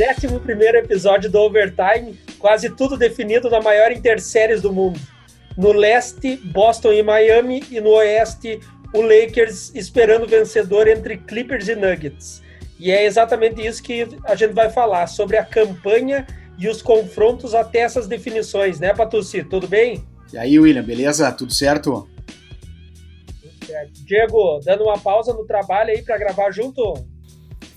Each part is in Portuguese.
11 episódio do Overtime, quase tudo definido na maior interséries do mundo. No leste, Boston e Miami, e no oeste, o Lakers esperando o vencedor entre Clippers e Nuggets. E é exatamente isso que a gente vai falar, sobre a campanha e os confrontos até essas definições, né, Patucci? Tudo bem? E aí, William, beleza? Tudo certo? Tudo certo. Diego, dando uma pausa no trabalho aí para gravar junto?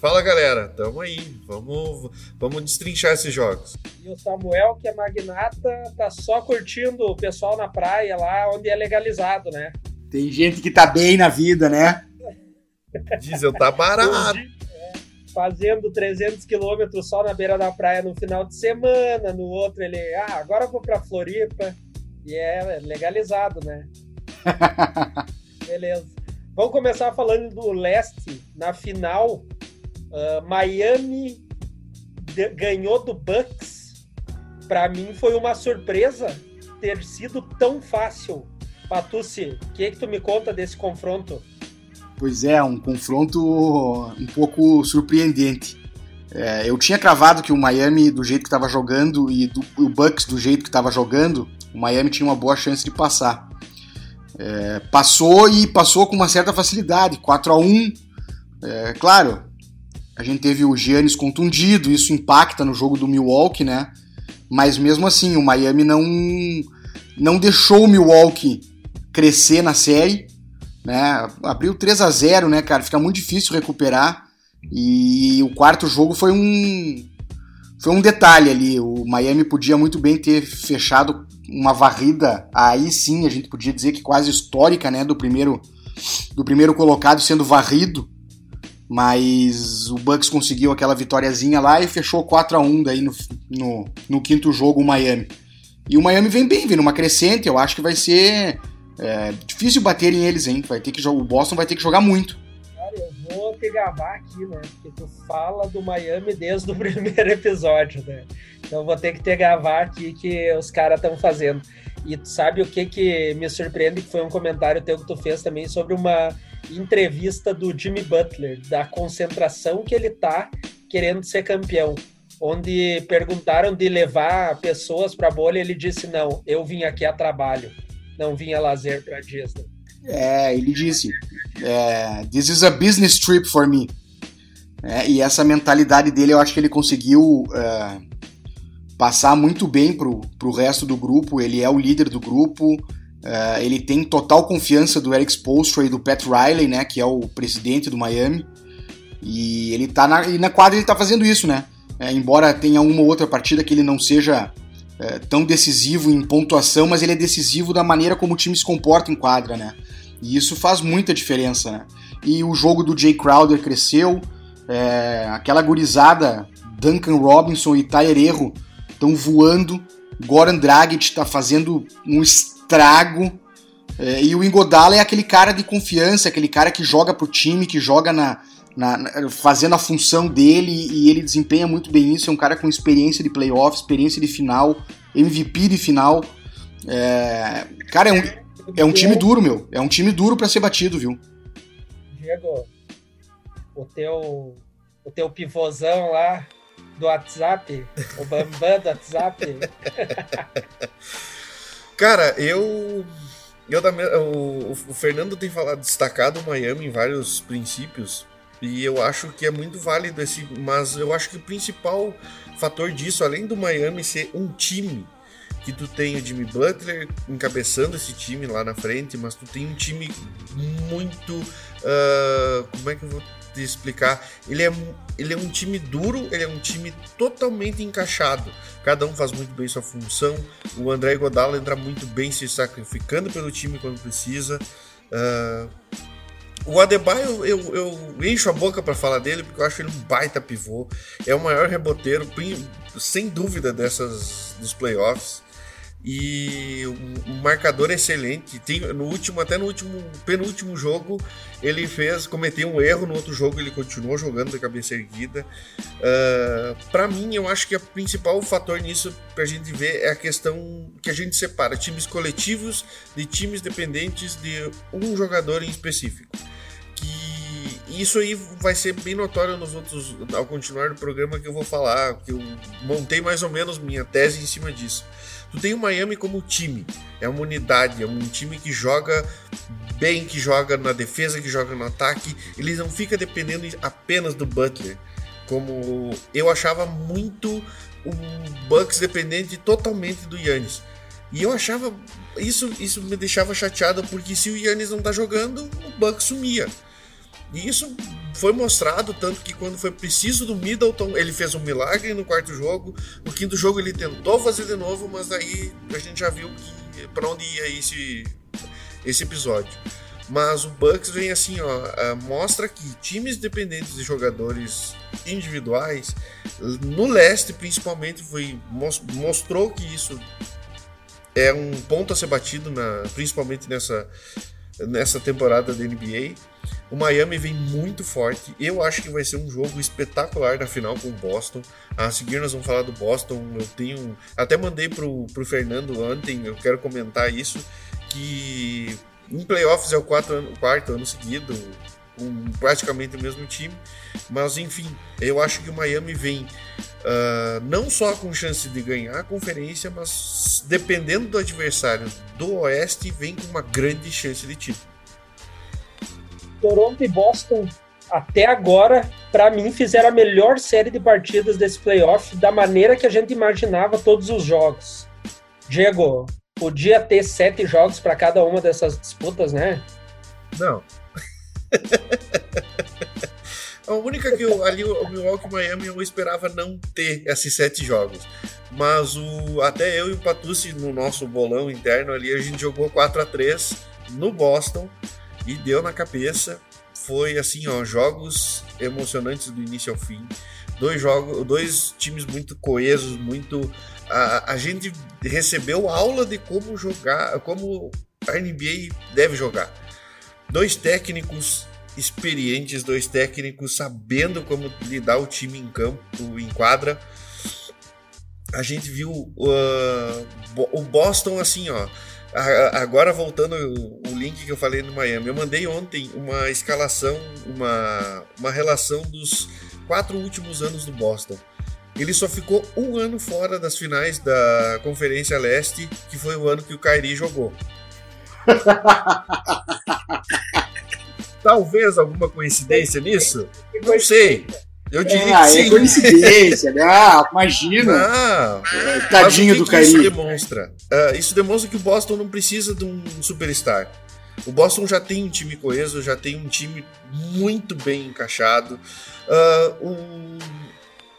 Fala galera, tamo aí, vamos, vamos destrinchar esses jogos. E o Samuel, que é magnata, tá só curtindo o pessoal na praia lá onde é legalizado, né? Tem gente que tá bem na vida, né? Diesel tá barato. É, fazendo 300 quilômetros só na beira da praia no final de semana, no outro ele, ah, agora eu vou pra Floripa. E é legalizado, né? Beleza. Vamos começar falando do leste. Na final, Uh, Miami ganhou do Bucks. Para mim foi uma surpresa ter sido tão fácil. Patucci, o que, que tu me conta desse confronto? Pois é, um confronto um pouco surpreendente. É, eu tinha cravado que o Miami, do jeito que estava jogando, e do, o Bucks, do jeito que estava jogando, o Miami tinha uma boa chance de passar. É, passou e passou com uma certa facilidade, 4 a 1 é, Claro, a gente teve o Giannis contundido, isso impacta no jogo do Milwaukee, né? Mas mesmo assim, o Miami não, não deixou o Milwaukee crescer na série, né? Abriu 3 a 0 né, cara? Fica muito difícil recuperar. E o quarto jogo foi um foi um detalhe ali. O Miami podia muito bem ter fechado uma varrida, aí sim a gente podia dizer que quase histórica, né, do primeiro do primeiro colocado sendo varrido mas o Bucks conseguiu aquela vitóriazinha lá e fechou 4 a 1 daí no, no, no, quinto jogo o Miami. E o Miami vem bem, vem numa crescente, eu acho que vai ser é, difícil bater em eles, hein? Vai ter que o Boston vai ter que jogar muito. Cara, eu vou te gravar aqui, né? Porque tu fala do Miami desde o primeiro episódio, né? Então vou ter que te gravar aqui que os caras estão fazendo. E tu sabe o que que me surpreende, que foi um comentário teu que tu fez também sobre uma entrevista do Jimmy Butler, da concentração que ele tá querendo ser campeão. Onde perguntaram de levar pessoas para a bolha, ele disse: Não, eu vim aqui a trabalho, não vim a lazer para Disney. É, ele disse: é, This is a business trip for me. É, e essa mentalidade dele, eu acho que ele conseguiu é, passar muito bem pro, pro resto do grupo. Ele é o líder do grupo, Uh, ele tem total confiança do Eric Spoelstra e do Pat Riley, né, que é o presidente do Miami. E ele tá na, e na quadra ele tá fazendo isso, né? É, embora tenha uma ou outra partida que ele não seja é, tão decisivo em pontuação, mas ele é decisivo da maneira como o time se comporta em quadra, né? E isso faz muita diferença, né? E o jogo do Jay Crowder cresceu, é, aquela gurizada, Duncan Robinson e Tyler Erro estão voando, Goran Dragic está fazendo um trago. É, e o Ingodala é aquele cara de confiança, aquele cara que joga pro time, que joga na, na, na, fazendo a função dele e ele desempenha muito bem isso. É um cara com experiência de playoff, experiência de final, MVP de final. É, cara, é um, é um time duro, meu. É um time duro para ser batido, viu? Diego, o teu, o teu pivôzão lá do WhatsApp, o Bambam do WhatsApp. Cara, eu. eu o, o Fernando tem falado, destacado o Miami em vários princípios. E eu acho que é muito válido esse. Mas eu acho que o principal fator disso, além do Miami ser um time, que tu tem o Jimmy Butler encabeçando esse time lá na frente, mas tu tem um time muito. Uh, como é que eu vou te explicar? Ele é, ele é um time duro, ele é um time totalmente encaixado. Cada um faz muito bem sua função. O André Godala entra muito bem se sacrificando pelo time quando precisa. Uh, o Adebayo, eu, eu, encho a boca para falar dele porque eu acho ele um baita pivô. É o maior reboteiro, sem dúvida, dessas dos playoffs e um marcador excelente. Tem, no último, até no último penúltimo jogo, ele fez, cometeu um erro no outro jogo, ele continuou jogando de cabeça erguida. Uh, ah, para mim, eu acho que o principal fator nisso pra gente ver é a questão que a gente separa times coletivos de times dependentes de um jogador em específico. Que isso aí vai ser bem notório nos outros, ao continuar do programa que eu vou falar, que eu montei mais ou menos minha tese em cima disso. Tu tem o Miami como time, é uma unidade, é um time que joga bem, que joga na defesa, que joga no ataque, ele não fica dependendo apenas do Butler, como eu achava muito o Bucks dependente totalmente do Yannis. E eu achava isso isso me deixava chateado porque se o Yannis não tá jogando, o Bucks sumia. E isso foi mostrado, tanto que quando foi preciso do Middleton, ele fez um milagre no quarto jogo. No quinto jogo ele tentou fazer de novo, mas aí a gente já viu para onde ia esse, esse episódio. Mas o Bucks vem assim, ó, mostra que times dependentes de jogadores individuais, no leste principalmente, foi, mostrou que isso é um ponto a ser batido, na, principalmente nessa, nessa temporada da NBA. O Miami vem muito forte. Eu acho que vai ser um jogo espetacular na final com o Boston. A seguir nós vamos falar do Boston. Eu tenho. Até mandei pro, pro Fernando ontem, eu quero comentar isso. Que em playoffs é o quarto ano, quarto ano seguido, um, praticamente o mesmo time. Mas enfim, eu acho que o Miami vem uh, não só com chance de ganhar a conferência, mas dependendo do adversário do Oeste, vem com uma grande chance de título. Toronto e Boston, até agora, para mim, fizeram a melhor série de partidas desse playoff da maneira que a gente imaginava todos os jogos. Diego, podia ter sete jogos para cada uma dessas disputas, né? Não. A única que eu, ali o Milwaukee Miami eu esperava não ter esses sete jogos. Mas o, até eu e o Patucci no nosso bolão interno ali a gente jogou 4 a 3 no Boston e deu na cabeça. Foi assim, ó, jogos emocionantes do início ao fim. Dois jogos, dois times muito coesos, muito a, a gente recebeu aula de como jogar, como a NBA deve jogar. Dois técnicos experientes, dois técnicos sabendo como lidar o time em campo, em quadra. A gente viu uh, o Boston assim, ó Agora voltando o link que eu falei no Miami, eu mandei ontem uma escalação, uma, uma relação dos quatro últimos anos do Boston. Ele só ficou um ano fora das finais da Conferência Leste, que foi o ano que o Kyrie jogou. Talvez alguma coincidência nisso? Não sei. Eu diria é, que sim. É coincidência, né? Ah, imagina. Ah, Tadinho do Kyrie. Isso demonstra. Uh, isso demonstra que o Boston não precisa de um superstar. O Boston já tem um time coeso, já tem um time muito bem encaixado. Uh,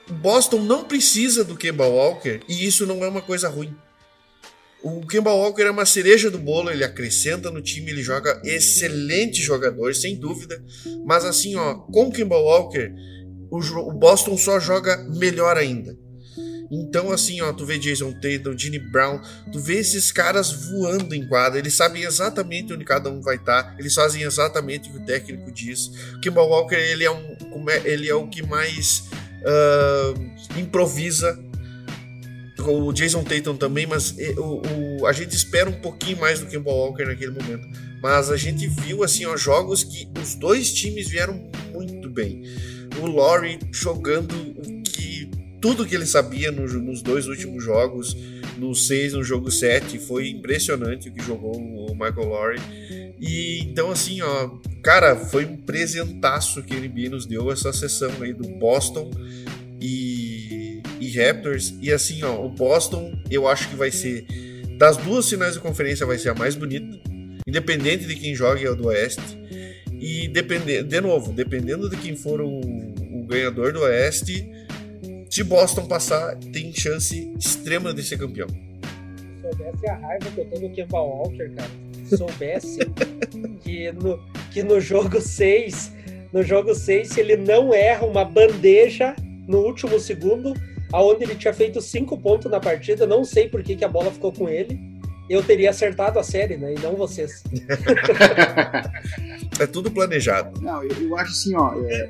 o Boston não precisa do Kemba Walker e isso não é uma coisa ruim. O Kemba Walker é uma cereja do bolo, ele acrescenta no time, ele joga excelente jogador, sem dúvida. Mas assim, ó, com o Kemba Walker, o, Boston só joga melhor ainda. Então, assim, ó, tu vê Jason Tatum, Ginny Brown, tu vê esses caras voando em quadra, eles sabem exatamente onde cada um vai estar, tá, eles fazem exatamente o que o técnico diz. O Kimball Walker, ele é, um, é, ele é o que mais uh, improvisa. O Jason Tatum também, mas o, o, a gente espera um pouquinho mais do Kimball Walker naquele momento. Mas a gente viu, assim, ó, jogos que os dois times vieram muito bem o Laurie jogando que tudo que ele sabia no, nos dois últimos jogos, no 6, no jogo 7, foi impressionante o que jogou o Michael Laurie. E então assim, ó, cara, foi um presentaço que a NBA nos deu essa sessão aí do Boston e Raptors. E assim, ó, o Boston eu acho que vai ser das duas finais da conferência vai ser a mais bonita, independente de quem jogue é o do Oeste. E dependendo, de novo, dependendo de quem for o, o ganhador do Oeste, se Boston passar, tem chance extrema de ser campeão. Se soubesse a raiva que eu tô no Kemba Walker, cara. Se soubesse que, no, que no jogo 6, no jogo 6, se ele não erra uma bandeja no último segundo, aonde ele tinha feito cinco pontos na partida, não sei por que, que a bola ficou com ele eu teria acertado a série, né? E não vocês. é tudo planejado. Não, eu, eu acho assim, ó. É,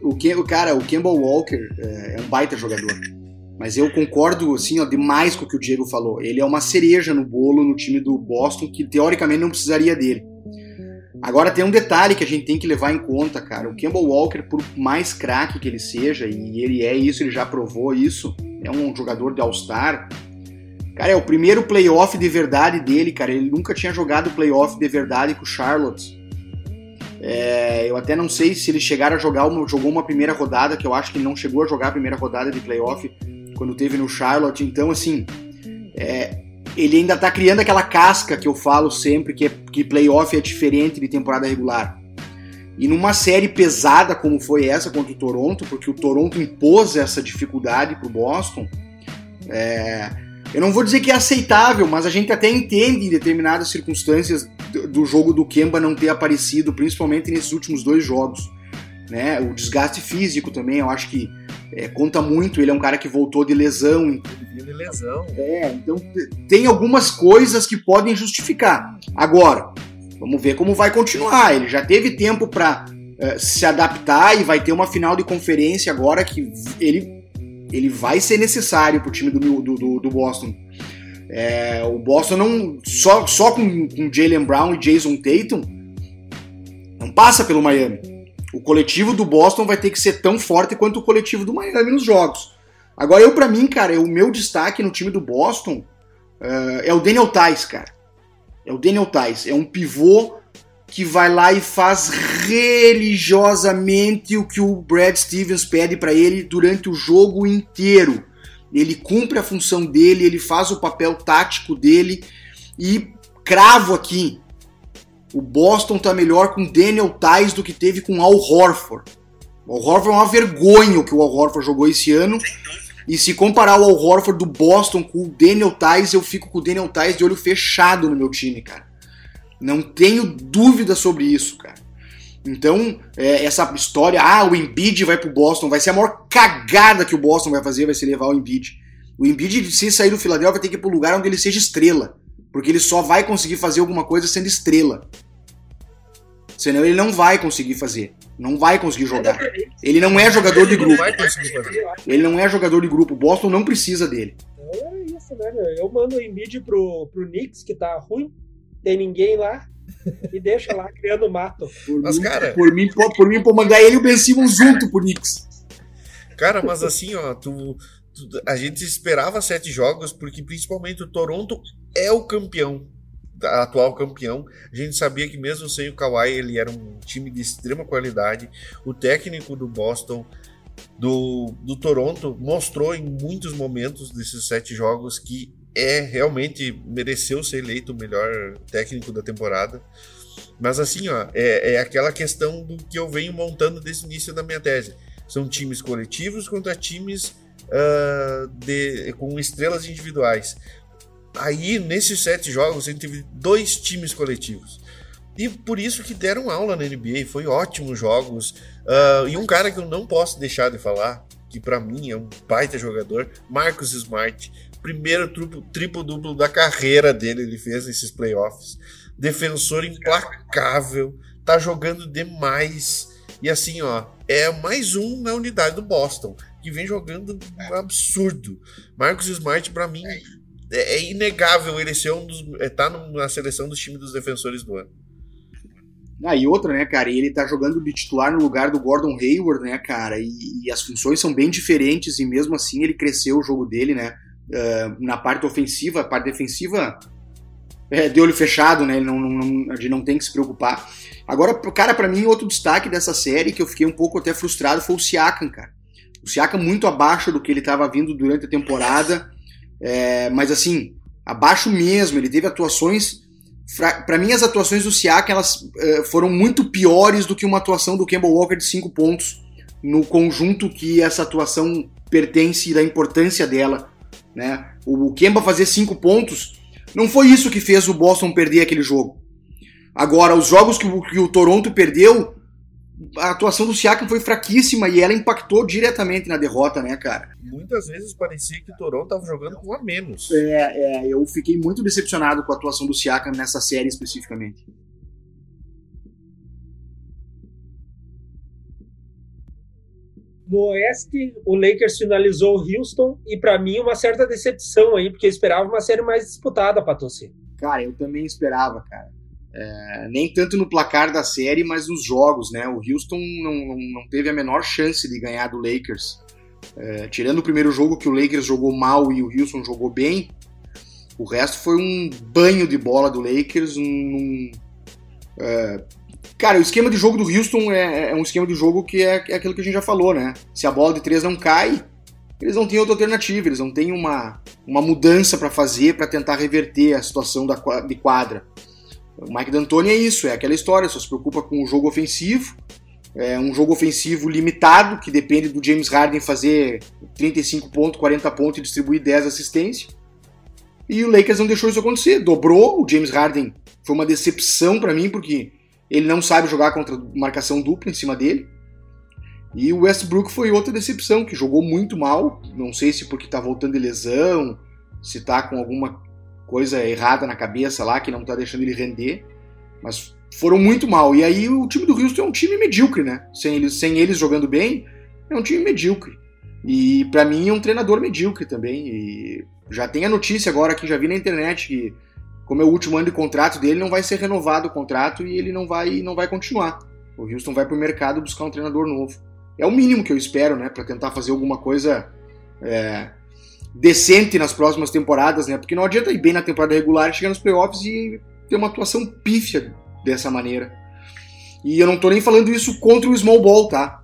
o, que, o cara, o Campbell Walker é, é, um baita jogador. Mas eu concordo, assim, ó, demais com o que o Diego falou. Ele é uma cereja no bolo no time do Boston, que teoricamente não precisaria dele. Agora tem um detalhe que a gente tem que levar em conta, cara. O Campbell Walker, por mais craque que ele seja, e ele é isso, ele já provou isso, é um jogador de All-Star. Cara, é o primeiro playoff de verdade dele, cara. Ele nunca tinha jogado playoff de verdade com o Charlotte. É, eu até não sei se eles chegaram a jogar uma, jogou uma primeira rodada, que eu acho que ele não chegou a jogar a primeira rodada de playoff quando teve no Charlotte. Então, assim, é, ele ainda tá criando aquela casca que eu falo sempre, que, é, que playoff é diferente de temporada regular. E numa série pesada como foi essa contra o Toronto, porque o Toronto impôs essa dificuldade pro Boston, é, eu não vou dizer que é aceitável, mas a gente até entende em determinadas circunstâncias do jogo do Kemba não ter aparecido, principalmente nesses últimos dois jogos. Né? O desgaste físico também, eu acho que é, conta muito. Ele é um cara que voltou de lesão. De lesão. É, então tem algumas coisas que podem justificar. Agora, vamos ver como vai continuar. Ele já teve tempo para é, se adaptar e vai ter uma final de conferência agora que ele, ele vai ser necessário para o time do, do, do Boston. É, o Boston não. Só, só com, com Jalen Brown e Jason Tatum não passa pelo Miami. O coletivo do Boston vai ter que ser tão forte quanto o coletivo do Miami nos jogos. Agora, eu, para mim, cara, o meu destaque no time do Boston uh, é o Daniel Tais, cara. É o Daniel Tais. É um pivô que vai lá e faz religiosamente o que o Brad Stevens pede para ele durante o jogo inteiro. Ele cumpre a função dele, ele faz o papel tático dele e cravo aqui. O Boston tá melhor com Daniel Tais do que teve com Al Horford. O Al Horford é uma vergonha o que o Al Horford jogou esse ano. E se comparar o Al Horford do Boston com o Daniel Tais, eu fico com o Daniel Tais de olho fechado no meu time, cara. Não tenho dúvida sobre isso, cara. Então, é, essa história, ah, o Embiid vai pro Boston, vai ser a maior cagada que o Boston vai fazer, vai ser levar o Embiid. O Embiid, se sair do Philadelphia, vai ter que ir pro lugar onde ele seja estrela. Porque ele só vai conseguir fazer alguma coisa sendo estrela. Senão ele não vai conseguir fazer. Não vai conseguir jogar. Ele não é jogador de grupo. Ele não é jogador de grupo. O Boston não precisa dele. Então é isso, né? Eu mando o Embiid pro, pro Knicks, que tá ruim. Tem ninguém lá. e deixa lá criando mato. Por mas, mim, cara. Por mim, por, por mim, por mandar ele e o Ben Simmons junto pro Knicks. Cara, mas assim, ó, tu, a gente esperava sete jogos, porque principalmente o Toronto é o campeão. Atual campeão, a gente sabia que mesmo sem o Kawhi ele era um time de extrema qualidade. O técnico do Boston, do, do Toronto, mostrou em muitos momentos desses sete jogos que é realmente mereceu ser eleito o melhor técnico da temporada. Mas assim, ó, é, é aquela questão do que eu venho montando desde o início da minha tese. São times coletivos contra times uh, de, com estrelas individuais. Aí, nesses sete jogos, a gente teve dois times coletivos. E por isso que deram aula na NBA, foi ótimos jogos. Uh, e um cara que eu não posso deixar de falar, que para mim é um baita jogador, Marcus Smart primeiro triplo-duplo da carreira dele, ele fez nesses playoffs. Defensor implacável, tá jogando demais. E assim, ó, é mais um na unidade do Boston, que vem jogando um absurdo. Marcos Smart, para mim, é, é, inegável ele ser um dos. É, tá na seleção dos times dos defensores do ano. Ah, e outra, né, cara, ele tá jogando de titular no lugar do Gordon Hayward, né, cara, e, e as funções são bem diferentes, e mesmo assim ele cresceu o jogo dele, né, uh, na parte ofensiva, a parte defensiva é de olho fechado, né? Ele não, não, ele não tem que se preocupar. Agora, cara, para mim, outro destaque dessa série que eu fiquei um pouco até frustrado foi o Siakam, cara. O Siakam muito abaixo do que ele estava vindo durante a temporada, é, mas assim, abaixo mesmo. Ele teve atuações. Para mim, as atuações do Siakam elas uh, foram muito piores do que uma atuação do Campbell Walker de 5 pontos no conjunto que essa atuação pertence e da importância dela né? O Kemba fazer cinco pontos não foi isso que fez o Boston perder aquele jogo. Agora, os jogos que que o Toronto perdeu, a atuação do Siakam foi fraquíssima e ela impactou diretamente na derrota, né, cara? Muitas vezes parecia que o Toronto estava jogando com a menos. É, é, eu fiquei muito decepcionado com a atuação do Siakam nessa série especificamente. No Oeste, o Lakers finalizou o Houston e, para mim, uma certa decepção aí, porque eu esperava uma série mais disputada para torcer. Cara, eu também esperava, cara. É, nem tanto no placar da série, mas nos jogos, né? O Houston não, não, não teve a menor chance de ganhar do Lakers. É, tirando o primeiro jogo que o Lakers jogou mal e o Houston jogou bem, o resto foi um banho de bola do Lakers. Um, um é... Cara, o esquema de jogo do Houston é, é um esquema de jogo que é, é, aquilo que a gente já falou, né? Se a bola de três não cai, eles não têm outra alternativa, eles não têm uma, uma mudança para fazer para tentar reverter a situação da, de quadra. O Mike D'Antoni é isso, é aquela história, só se preocupa com o jogo ofensivo, é um jogo ofensivo limitado, que depende do James Harden fazer 35 pontos, 40 pontos e distribuir 10 assistências. E o Lakers não deixou isso acontecer. Dobrou. O James Harden foi uma decepção para mim, porque ele não sabe jogar contra marcação dupla em cima dele. E o Westbrook foi outra decepção, que jogou muito mal. Não sei se porque tá voltando de lesão, se tá com alguma coisa errada na cabeça lá que não tá deixando ele render. Mas foram muito mal. E aí o time do Houston é um time medíocre, né? Sem eles, sem eles jogando bem, é um time medíocre. E para mim é um treinador medíocre também. E já tem a notícia agora que já vi na internet que, como é o último ano de contrato dele, não vai ser renovado o contrato e ele não vai, não vai continuar. O Houston vai para o mercado buscar um treinador novo. É o mínimo que eu espero, né, para tentar fazer alguma coisa é, decente nas próximas temporadas, né? Porque não adianta ir bem na temporada regular, chegar nos playoffs e ter uma atuação pífia dessa maneira. E eu não tô nem falando isso contra o small ball, tá?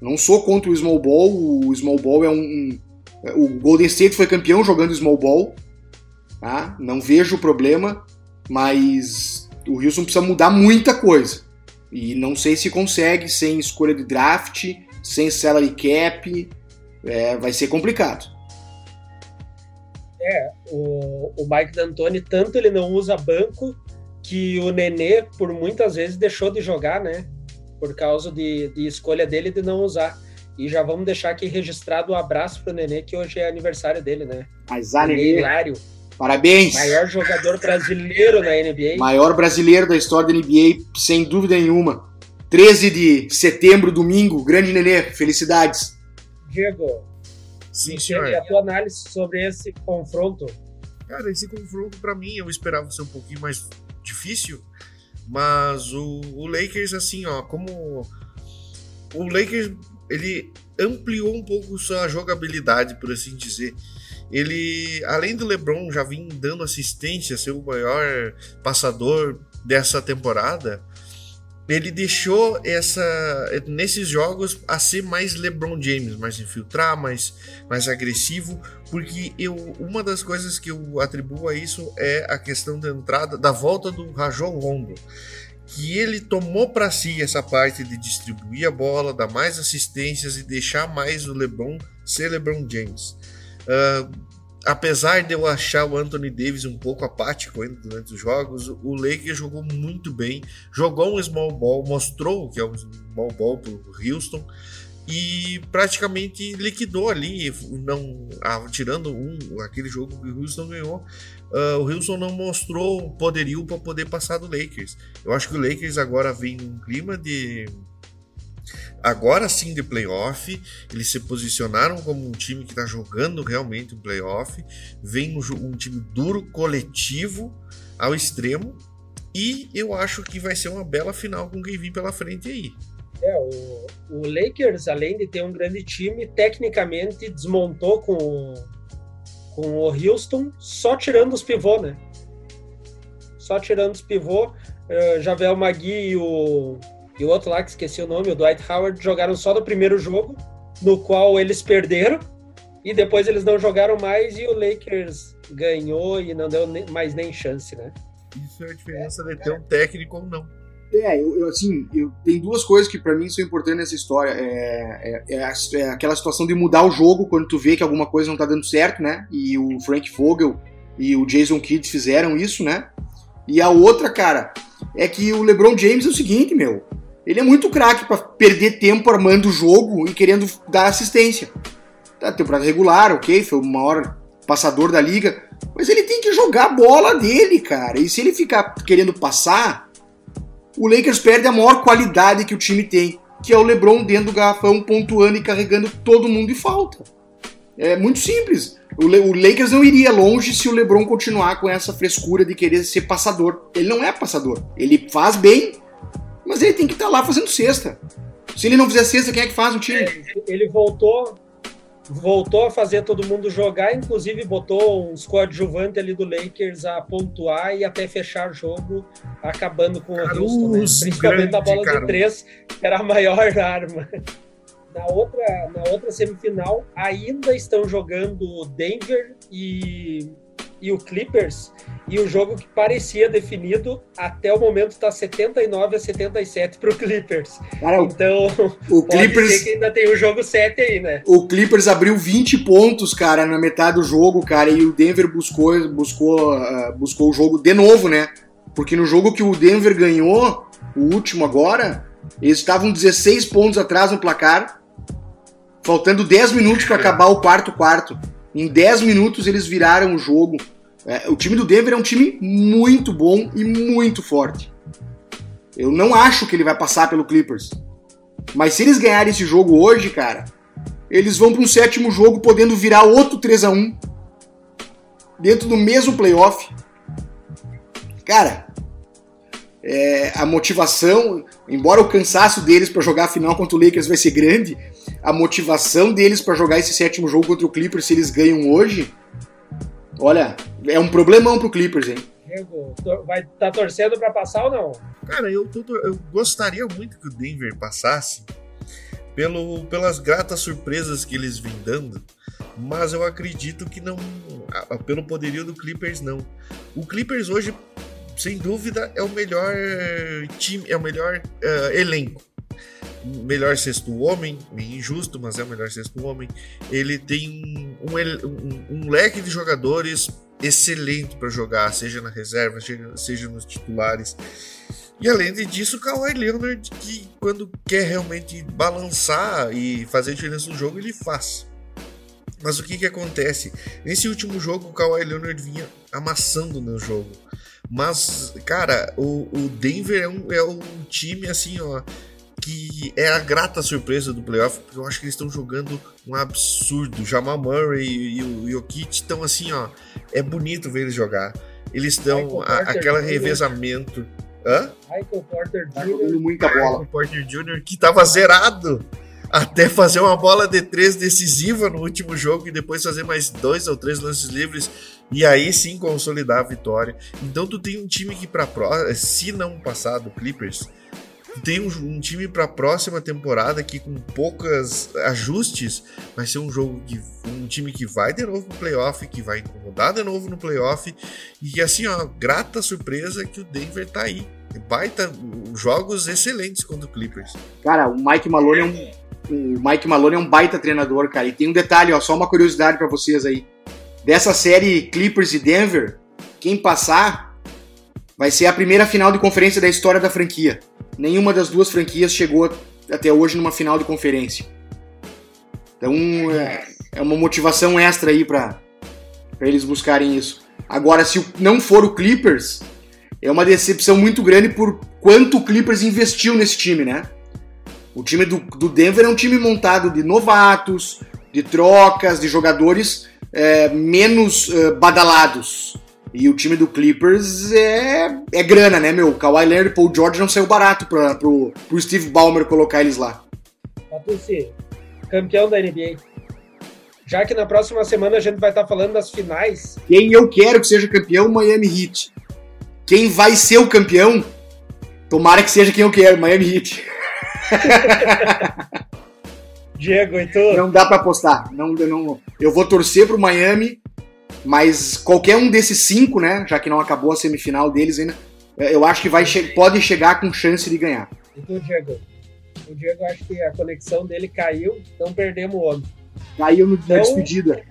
Não sou contra o small ball. O small ball é um, o Golden State foi campeão jogando small ball, tá? não vejo o problema, mas o Houston precisa mudar muita coisa. E não sei se consegue sem escolha de draft, sem salary cap, é, vai ser complicado. É, o, o Mike D'Antoni, tanto ele não usa banco, que o Nenê, por muitas vezes, deixou de jogar, né? Por causa de, de escolha dele de não usar. E já vamos deixar aqui registrado o um abraço pro Nenê, que hoje é aniversário dele, né? Mas a Nenê. Hilário. Parabéns! Maior jogador brasileiro na NBA. Maior brasileiro da história da NBA, sem dúvida nenhuma. 13 de setembro, domingo. Grande Nenê, felicidades. Diego, Sim, senhor. a tua análise sobre esse confronto? Cara, esse confronto para mim eu esperava ser um pouquinho mais difícil, mas o, o Lakers, assim, ó, como o Lakers ele ampliou um pouco sua jogabilidade, por assim dizer. Ele, além do LeBron já vir dando assistência, ser o maior passador dessa temporada, ele deixou essa nesses jogos a ser mais LeBron James, mais infiltrar, mais, mais agressivo, porque eu uma das coisas que eu atribuo a isso é a questão da entrada, da volta do Rajon Rondo que ele tomou para si essa parte de distribuir a bola, dar mais assistências e deixar mais o LeBron ser LeBron James. Uh, apesar de eu achar o Anthony Davis um pouco apático ainda durante os jogos, o Lakers jogou muito bem, jogou um small ball, mostrou que é um small ball para o Houston e praticamente liquidou ali, não ah, tirando um aquele jogo que o Houston ganhou, uh, o Houston não mostrou poderio para poder passar do Lakers. Eu acho que o Lakers agora vem num clima de agora sim de playoff. Eles se posicionaram como um time que está jogando realmente um playoff. Vem um, um, time duro, coletivo, ao extremo. E eu acho que vai ser uma bela final com quem vir pela frente aí. É, o, o Lakers, além de ter um grande time, tecnicamente desmontou com com o Houston, só tirando os pivô, né? Só tirando os pivô. Uh, Javel Magui e o, e o outro lá, que esqueci o nome, o Dwight Howard, jogaram só no primeiro jogo, no qual eles perderam, e depois eles não jogaram mais, e o Lakers ganhou e não deu mais nem chance, né? Isso é a diferença de ter um técnico ou não. É, eu, eu, assim, eu, tem duas coisas que para mim são importantes nessa história. É, é, é, é, aquela situação de mudar o jogo quando tu vê que alguma coisa não tá dando certo, né? E o Frank Vogel e o Jason Kidd fizeram isso, né? E a outra, cara, é que o LeBron James é o seguinte, meu. Ele é muito craque para perder tempo armando o jogo e querendo dar assistência. Tá, temporada regular, ok, foi o maior passador da liga. Mas ele tem que jogar a bola dele, cara. E se ele ficar querendo passar, o Lakers perde a maior qualidade que o time tem, que é o LeBron dentro do garrafão, pontuando e carregando todo mundo de falta. É muito simples. O, o Lakers não iria longe se o LeBron continuar com essa frescura de querer ser passador. Ele não é passador. Ele faz bem, mas ele tem que estar tá lá fazendo cesta. Se ele não fizer cesta, quem é que faz o time? Ele voltou voltou a fazer todo mundo jogar, inclusive botou uns coadjuvantes ali do Lakers a pontuar e até fechar o jogo, acabando com o Houston, né? principalmente a bola de três, que era a maior arma. Na outra, na outra semifinal, ainda estão jogando Denver e e o Clippers, e o jogo que parecia definido, até o momento está 79 a 77 para o Clippers. Cara, então, o Clippers que ainda tem o jogo 7 aí, né? O Clippers abriu 20 pontos, cara, na metade do jogo, cara, e o Denver buscou, buscou, uh, buscou o jogo de novo, né? Porque no jogo que o Denver ganhou, o último agora, eles estavam 16 pontos atrás no placar, faltando 10 minutos para acabar o quarto quarto. Em 10 minutos eles viraram o jogo. É, o time do Denver é um time muito bom e muito forte. Eu não acho que ele vai passar pelo Clippers. Mas se eles ganharem esse jogo hoje, cara, eles vão para um sétimo jogo podendo virar outro 3 a 1 dentro do mesmo playoff. Cara, é, a motivação, embora o cansaço deles para jogar a final contra o Lakers vai ser grande, a motivação deles para jogar esse sétimo jogo contra o Clippers se eles ganham hoje, olha, é um problemão pro Clippers, hein? Vai tá torcendo para passar ou não? Cara, eu, tô, eu gostaria muito que o Denver passasse pelo, pelas gratas surpresas que eles vêm dando, mas eu acredito que não, pelo poderio do Clippers não. O Clippers hoje sem dúvida, é o melhor time, é o melhor uh, elenco. Melhor sexto homem, meio injusto, mas é o melhor sexto homem. Ele tem um, um, um leque de jogadores excelente para jogar, seja na reserva, seja nos titulares. E além disso, o Kawhi Leonard, que quando quer realmente balançar e fazer diferença no jogo, ele faz. Mas o que, que acontece? Nesse último jogo, o Kawhi Leonard vinha amassando no jogo. Mas, cara, o, o Denver é um, é um time assim, ó, que é a grata surpresa do playoff, porque eu acho que eles estão jogando um absurdo. Jamal Murray e, e o Jokic estão assim, ó, é bonito ver eles jogar. Eles estão aquele revezamento. Hã? Michael Porter Jr. Tá muita bola. Michael Porter Jr. que tava zerado até fazer uma bola de três decisiva no último jogo e depois fazer mais dois ou três lances livres e aí sim consolidar a vitória. Então tu tem um time que para se não passar do Clippers, tu tem um, um time para a próxima temporada que com poucas ajustes vai ser um jogo que um time que vai de novo no playoff, que vai incomodar de novo no playoff e assim ó, grata surpresa que o Denver tá aí. Baita jogos excelentes contra o Clippers. Cara, o Mike Malone é um o Mike Malone é um baita treinador, cara. E tem um detalhe, ó, só uma curiosidade para vocês aí dessa série Clippers e Denver, quem passar vai ser a primeira final de conferência da história da franquia. Nenhuma das duas franquias chegou até hoje numa final de conferência. Então é, é uma motivação extra aí para eles buscarem isso. Agora, se não for o Clippers, é uma decepção muito grande por quanto o Clippers investiu nesse time, né? O time do, do Denver é um time montado de novatos, de trocas, de jogadores é, menos uh, badalados. E o time do Clippers é, é grana, né, meu? Kawhi Leonard e Paul George não saiu barato pra, pro, pro Steve Ballmer colocar eles lá. Patucci, campeão da NBA. Já que na próxima semana a gente vai estar tá falando das finais. Quem eu quero que seja campeão, Miami Heat. Quem vai ser o campeão, tomara que seja quem eu quero, Miami Heat. Diego, e tu? Não dá para apostar. Não, não, eu vou torcer pro Miami, mas qualquer um desses cinco, né? Já que não acabou a semifinal deles ainda, é, eu acho que vai che pode chegar com chance de ganhar. E tu, Diego? O Diego, acho que a conexão dele caiu, então perdemos o homem. Caiu no, então, na despedida.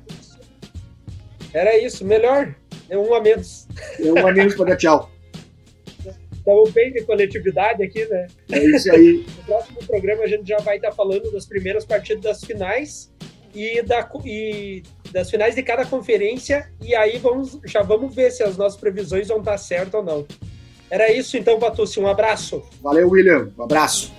Era isso, melhor. É um a menos. É um a menos para dar tchau. Estamos bem de coletividade aqui, né? É isso aí. no próximo programa a gente já vai estar falando das primeiras partidas das finais e, da, e das finais de cada conferência. E aí vamos, já vamos ver se as nossas previsões vão estar certas ou não. Era isso então, Batucci. Um abraço. Valeu, William. Um abraço.